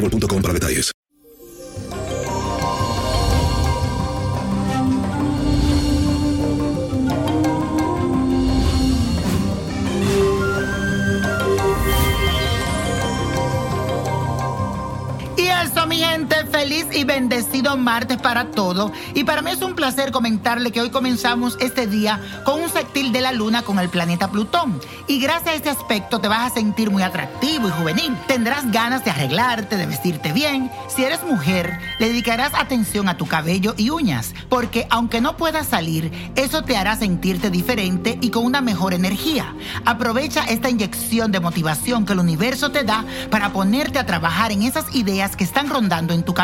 boostmobile.com para detalles. Y eso, mi gente, feliz y bendecido martes para todos. Y para mí es un placer comentarle que hoy comenzamos este día con un sextil de la luna con el planeta Plutón. Y gracias a este aspecto te vas a sentir muy atractivo y juvenil. Tendrás ganas de arreglarte, de vestirte bien. Si eres mujer, le dedicarás atención a tu cabello y uñas, porque aunque no puedas salir, eso te hará sentirte diferente y con una mejor energía. Aprovecha esta inyección de motivación que el universo te da para ponerte a trabajar en esas ideas que están rondando en tu cabeza.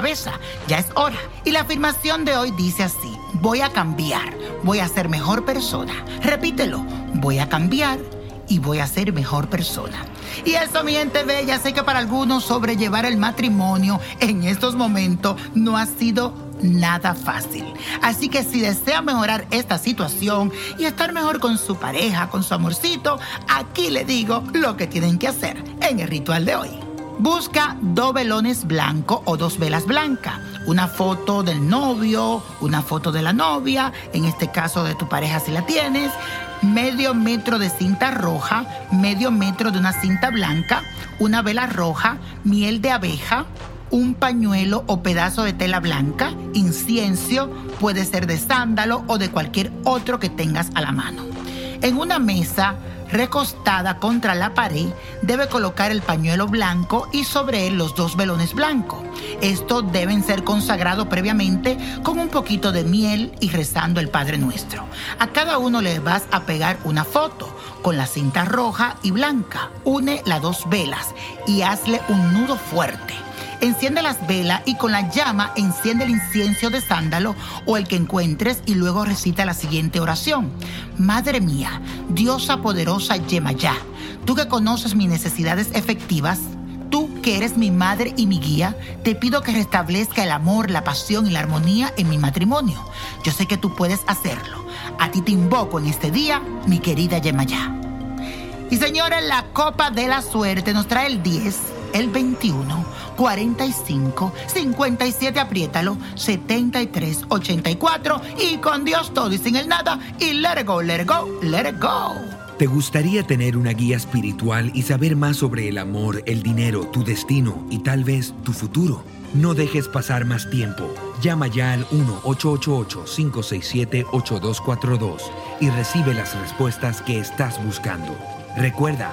Ya es hora. Y la afirmación de hoy dice así, voy a cambiar, voy a ser mejor persona. Repítelo, voy a cambiar y voy a ser mejor persona. Y eso, mi gente bella, sé que para algunos sobrellevar el matrimonio en estos momentos no ha sido nada fácil. Así que si desea mejorar esta situación y estar mejor con su pareja, con su amorcito, aquí le digo lo que tienen que hacer en el ritual de hoy. Busca dos velones blancos o dos velas blancas. Una foto del novio, una foto de la novia, en este caso de tu pareja si la tienes, medio metro de cinta roja, medio metro de una cinta blanca, una vela roja, miel de abeja, un pañuelo o pedazo de tela blanca, incienso, puede ser de sándalo o de cualquier otro que tengas a la mano. En una mesa recostada contra la pared, debe colocar el pañuelo blanco y sobre él los dos velones blancos. Estos deben ser consagrados previamente con un poquito de miel y rezando el Padre Nuestro. A cada uno le vas a pegar una foto con la cinta roja y blanca. Une las dos velas y hazle un nudo fuerte. Enciende las velas y con la llama enciende el incienso de sándalo o el que encuentres y luego recita la siguiente oración. Madre mía, diosa poderosa Yemayá, tú que conoces mis necesidades efectivas, tú que eres mi madre y mi guía, te pido que restablezca el amor, la pasión y la armonía en mi matrimonio. Yo sé que tú puedes hacerlo. A ti te invoco en este día, mi querida Yemayá. Y señores, la copa de la suerte nos trae el 10, el 21, 45, 57, apriétalo, 73, 84 y con Dios todo y sin el nada y let it go, let go, let it go. ¿Te gustaría tener una guía espiritual y saber más sobre el amor, el dinero, tu destino y tal vez tu futuro? No dejes pasar más tiempo. Llama ya al 1-888-567-8242 y recibe las respuestas que estás buscando. Recuerda,